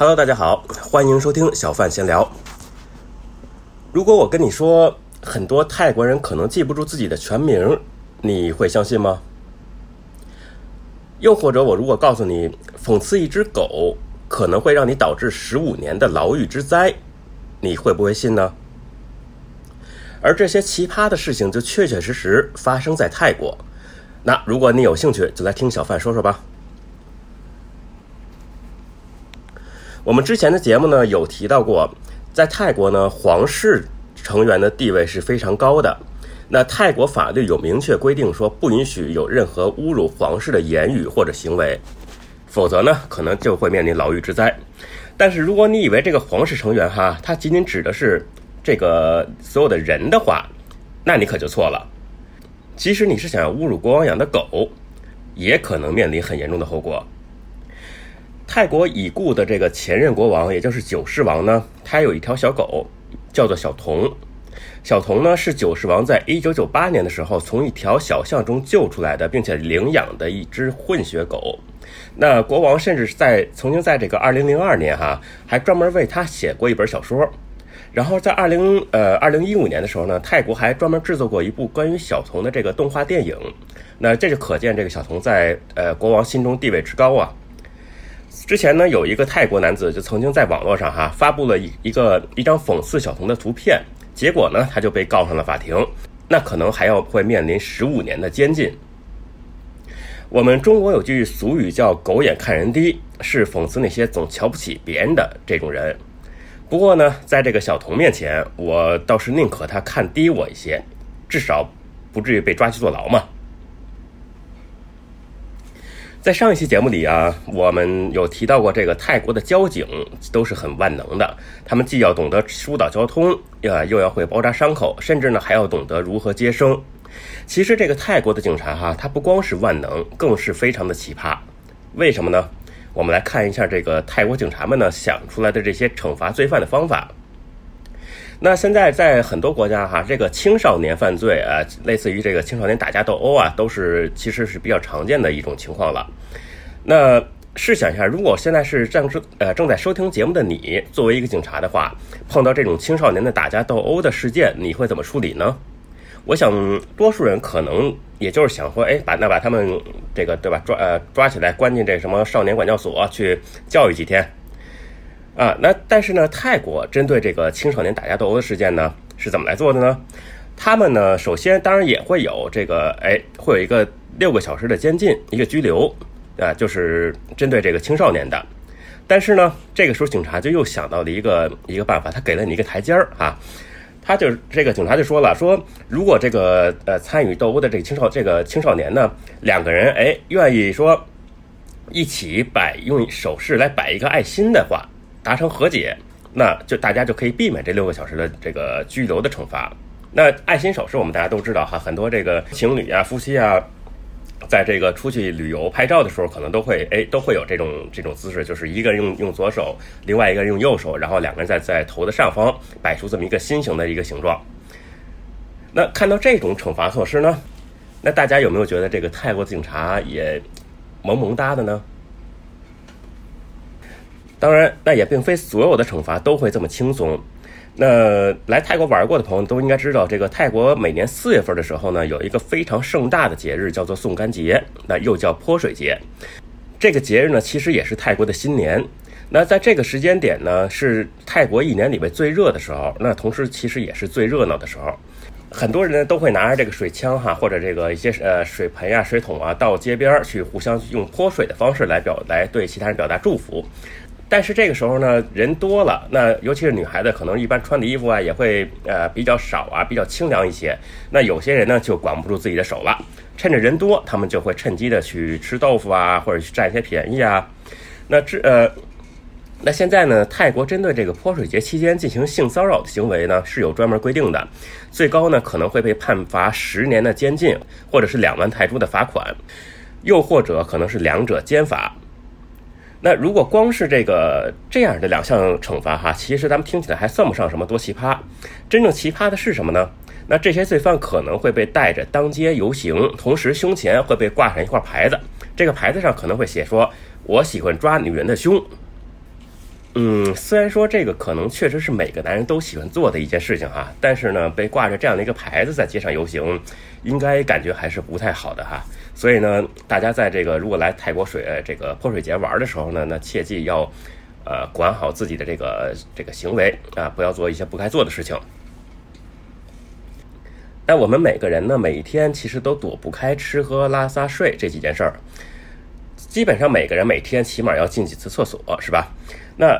Hello，大家好，欢迎收听小范闲聊。如果我跟你说，很多泰国人可能记不住自己的全名，你会相信吗？又或者，我如果告诉你，讽刺一只狗可能会让你导致十五年的牢狱之灾，你会不会信呢？而这些奇葩的事情就确确实实发生在泰国。那如果你有兴趣，就来听小范说说吧。我们之前的节目呢有提到过，在泰国呢，皇室成员的地位是非常高的。那泰国法律有明确规定说，不允许有任何侮辱皇室的言语或者行为，否则呢，可能就会面临牢狱之灾。但是如果你以为这个皇室成员哈，他仅仅指的是这个所有的人的话，那你可就错了。即使你是想要侮辱国王养的狗，也可能面临很严重的后果。泰国已故的这个前任国王，也就是九世王呢，他有一条小狗，叫做小童。小童呢是九世王在一九九八年的时候从一条小巷中救出来的，并且领养的一只混血狗。那国王甚至是在曾经在这个二零零二年哈，还专门为他写过一本小说。然后在二零呃二零一五年的时候呢，泰国还专门制作过一部关于小童的这个动画电影。那这就可见这个小童在呃国王心中地位之高啊。之前呢，有一个泰国男子就曾经在网络上哈发布了一一个一张讽刺小童的图片，结果呢，他就被告上了法庭，那可能还要会面临十五年的监禁。我们中国有句俗语叫“狗眼看人低”，是讽刺那些总瞧不起别人的这种人。不过呢，在这个小童面前，我倒是宁可他看低我一些，至少不至于被抓去坐牢嘛。在上一期节目里啊，我们有提到过，这个泰国的交警都是很万能的，他们既要懂得疏导交通，呀，又要会包扎伤口，甚至呢还要懂得如何接生。其实这个泰国的警察哈，他不光是万能，更是非常的奇葩。为什么呢？我们来看一下这个泰国警察们呢想出来的这些惩罚罪犯的方法。那现在在很多国家哈，这个青少年犯罪啊，类似于这个青少年打架斗殴啊，都是其实是比较常见的一种情况了。那试想一下，如果现在是正正呃正在收听节目的你，作为一个警察的话，碰到这种青少年的打架斗殴的事件，你会怎么处理呢？我想多数人可能也就是想说，哎，把那把他们这个对吧抓呃抓起来关进这什么少年管教所去教育几天。啊，那但是呢，泰国针对这个青少年打架斗殴的事件呢，是怎么来做的呢？他们呢，首先当然也会有这个，哎，会有一个六个小时的监禁，一个拘留，啊，就是针对这个青少年的。但是呢，这个时候警察就又想到了一个一个办法，他给了你一个台阶儿啊，他就这个警察就说了，说如果这个呃参与斗殴的这个青少这个青少年呢，两个人哎愿意说一起摆用手势来摆一个爱心的话。达成和解，那就大家就可以避免这六个小时的这个拘留的惩罚。那爱心手势我们大家都知道哈，很多这个情侣啊、夫妻啊，在这个出去旅游拍照的时候，可能都会哎都会有这种这种姿势，就是一个人用用左手，另外一个人用右手，然后两个人在在头的上方摆出这么一个心形的一个形状。那看到这种惩罚措施呢，那大家有没有觉得这个泰国警察也萌萌哒的呢？当然，那也并非所有的惩罚都会这么轻松。那来泰国玩过的朋友都应该知道，这个泰国每年四月份的时候呢，有一个非常盛大的节日，叫做送干节，那又叫泼水节。这个节日呢，其实也是泰国的新年。那在这个时间点呢，是泰国一年里面最热的时候，那同时其实也是最热闹的时候。很多人呢都会拿着这个水枪哈，或者这个一些呃水盆呀、水桶啊，到街边去互相用泼水的方式来表来对其他人表达祝福。但是这个时候呢，人多了，那尤其是女孩子，可能一般穿的衣服啊也会呃比较少啊，比较清凉一些。那有些人呢就管不住自己的手了，趁着人多，他们就会趁机的去吃豆腐啊，或者去占一些便宜啊。那这呃，那现在呢，泰国针对这个泼水节期间进行性骚扰的行为呢是有专门规定的，最高呢可能会被判罚十年的监禁，或者是两万泰铢的罚款，又或者可能是两者兼罚。那如果光是这个这样的两项惩罚哈，其实咱们听起来还算不上什么多奇葩。真正奇葩的是什么呢？那这些罪犯可能会被带着当街游行，同时胸前会被挂上一块牌子，这个牌子上可能会写说：“我喜欢抓女人的胸。”嗯，虽然说这个可能确实是每个男人都喜欢做的一件事情哈，但是呢，被挂着这样的一个牌子在街上游行，应该感觉还是不太好的哈。所以呢，大家在这个如果来泰国水这个泼水节玩的时候呢，那切记要呃管好自己的这个这个行为啊，不要做一些不该做的事情。但我们每个人呢，每天其实都躲不开吃喝拉撒睡这几件事儿。基本上每个人每天起码要进几次厕所，是吧？那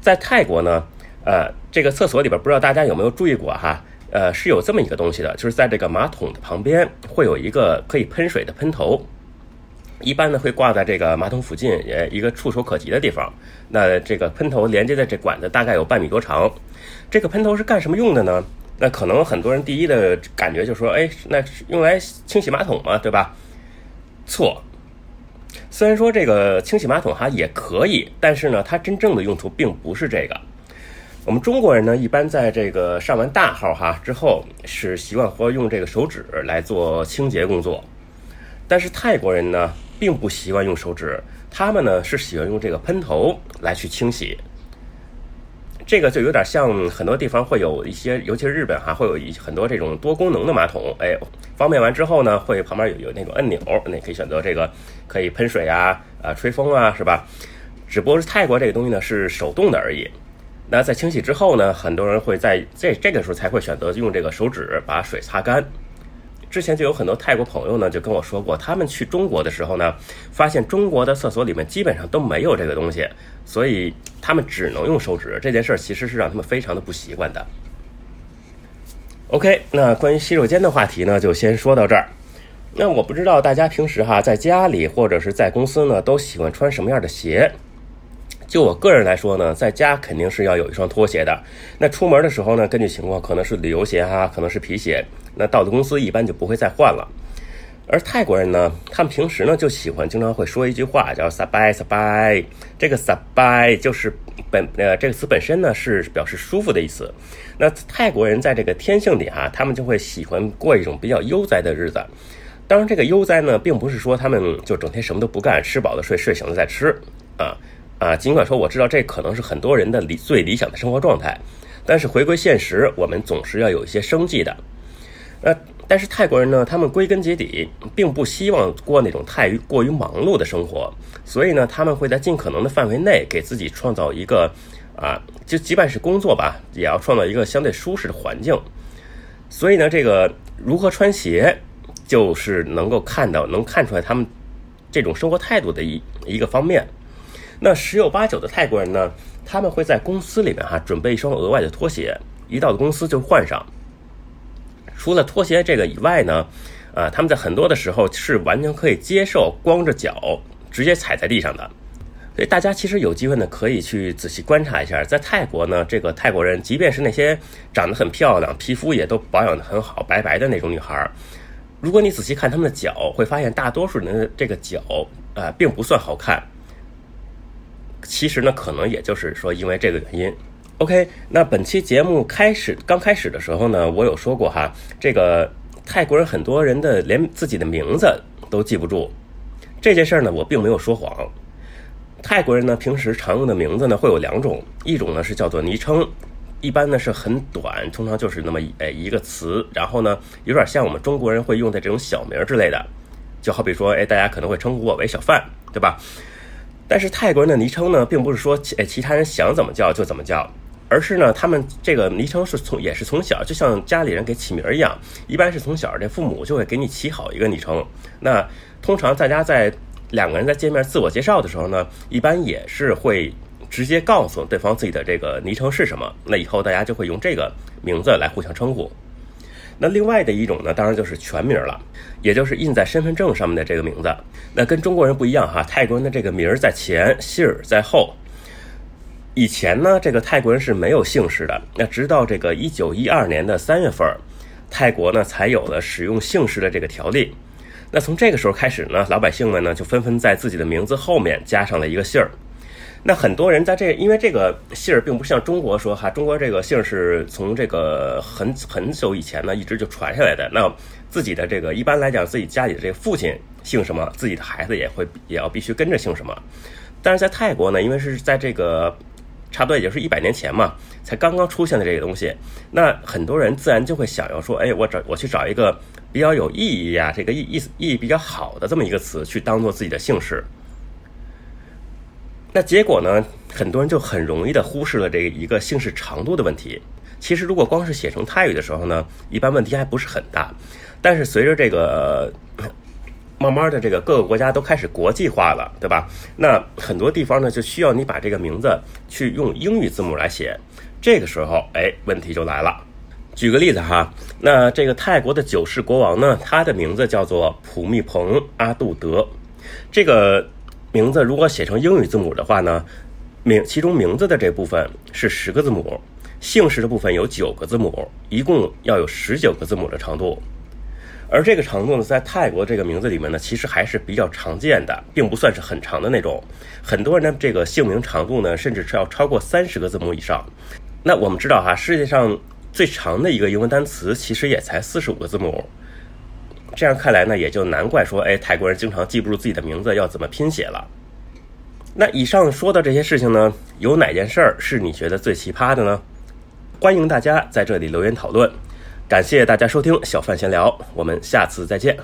在泰国呢，呃，这个厕所里边不知道大家有没有注意过哈？呃，是有这么一个东西的，就是在这个马桶的旁边会有一个可以喷水的喷头，一般呢会挂在这个马桶附近，呃，一个触手可及的地方。那这个喷头连接的这管子大概有半米多长。这个喷头是干什么用的呢？那可能很多人第一的感觉就说，哎，那用来清洗马桶嘛，对吧？错。虽然说这个清洗马桶哈也可以，但是呢，它真正的用途并不是这个。我们中国人呢，一般在这个上完大号哈之后，是习惯和用这个手指来做清洁工作。但是泰国人呢，并不习惯用手指，他们呢是喜欢用这个喷头来去清洗。这个就有点像很多地方会有一些，尤其是日本哈，会有一很多这种多功能的马桶。哎，方便完之后呢，会旁边有有那种按钮，那可以选择这个可以喷水啊、啊吹风啊，是吧？只不过是泰国这个东西呢是手动的而已。那在清洗之后呢，很多人会在这这个时候才会选择用这个手指把水擦干。之前就有很多泰国朋友呢，就跟我说过，他们去中国的时候呢，发现中国的厕所里面基本上都没有这个东西，所以他们只能用手指。这件事儿其实是让他们非常的不习惯的。OK，那关于洗手间的话题呢，就先说到这儿。那我不知道大家平时哈在家里或者是在公司呢，都喜欢穿什么样的鞋？就我个人来说呢，在家肯定是要有一双拖鞋的。那出门的时候呢，根据情况可能是旅游鞋哈，可能是皮鞋。那到了公司一般就不会再换了。而泰国人呢，他们平时呢就喜欢经常会说一句话，叫 “sabai sabai”。这个 “sabai” 就是本呃这个词本身呢是表示舒服的意思。那泰国人在这个天性里哈，他们就会喜欢过一种比较悠哉的日子。当然，这个悠哉呢，并不是说他们就整天什么都不干，吃饱了睡，睡醒了再吃啊。啊，尽管说我知道这可能是很多人的理最理想的生活状态，但是回归现实，我们总是要有一些生计的。呃，但是泰国人呢，他们归根结底并不希望过那种太过于忙碌的生活，所以呢，他们会在尽可能的范围内给自己创造一个啊，就即便是工作吧，也要创造一个相对舒适的环境。所以呢，这个如何穿鞋，就是能够看到、能看出来他们这种生活态度的一一个方面。那十有八九的泰国人呢，他们会在公司里面哈准备一双额外的拖鞋，一到公司就换上。除了拖鞋这个以外呢，啊，他们在很多的时候是完全可以接受光着脚直接踩在地上的。所以大家其实有机会呢，可以去仔细观察一下，在泰国呢，这个泰国人即便是那些长得很漂亮、皮肤也都保养的很好、白白的那种女孩，如果你仔细看他们的脚，会发现大多数人的这个脚啊，并不算好看。其实呢，可能也就是说，因为这个原因。OK，那本期节目开始刚开始的时候呢，我有说过哈，这个泰国人很多人的连自己的名字都记不住。这件事儿呢，我并没有说谎。泰国人呢，平时常用的名字呢，会有两种，一种呢是叫做昵称，一般呢是很短，通常就是那么诶一个词，然后呢，有点像我们中国人会用的这种小名之类的，就好比说，哎，大家可能会称呼我为小范，对吧？但是泰国人的昵称呢，并不是说其其他人想怎么叫就怎么叫，而是呢，他们这个昵称是从也是从小就像家里人给起名一样，一般是从小这父母就会给你起好一个昵称。那通常大家在两个人在见面自我介绍的时候呢，一般也是会直接告诉对方自己的这个昵称是什么，那以后大家就会用这个名字来互相称呼。那另外的一种呢，当然就是全名了，也就是印在身份证上面的这个名字。那跟中国人不一样哈，泰国人的这个名儿在前，姓儿在后。以前呢，这个泰国人是没有姓氏的。那直到这个一九一二年的三月份，泰国呢才有了使用姓氏的这个条例。那从这个时候开始呢，老百姓们呢就纷纷在自己的名字后面加上了一个姓儿。那很多人在这，因为这个姓儿并不像中国说哈，中国这个姓是从这个很很久以前呢一直就传下来的。那自己的这个一般来讲，自己家里的这个父亲姓什么，自己的孩子也会也要必须跟着姓什么。但是在泰国呢，因为是在这个差不多也就是一百年前嘛，才刚刚出现的这个东西。那很多人自然就会想要说，哎，我找我去找一个比较有意义呀，这个意意思意义比较好的这么一个词去当做自己的姓氏。那结果呢，很多人就很容易的忽视了这一个姓氏长度的问题。其实如果光是写成泰语的时候呢，一般问题还不是很大。但是随着这个慢慢的这个各个国家都开始国际化了，对吧？那很多地方呢就需要你把这个名字去用英语字母来写，这个时候，哎，问题就来了。举个例子哈，那这个泰国的九世国王呢，他的名字叫做普密蓬阿杜德，这个名字如果写成英语字母的话呢，名其中名字的这部分是十个字母，姓氏的部分有九个字母，一共要有十九个字母的长度。而这个长度呢，在泰国这个名字里面呢，其实还是比较常见的，并不算是很长的那种。很多人的这个姓名长度呢，甚至是要超过三十个字母以上。那我们知道哈，世界上最长的一个英文单词其实也才四十五个字母。这样看来呢，也就难怪说，哎，泰国人经常记不住自己的名字要怎么拼写了。那以上说的这些事情呢，有哪件事儿是你觉得最奇葩的呢？欢迎大家在这里留言讨论。感谢大家收听小范闲聊，我们下次再见。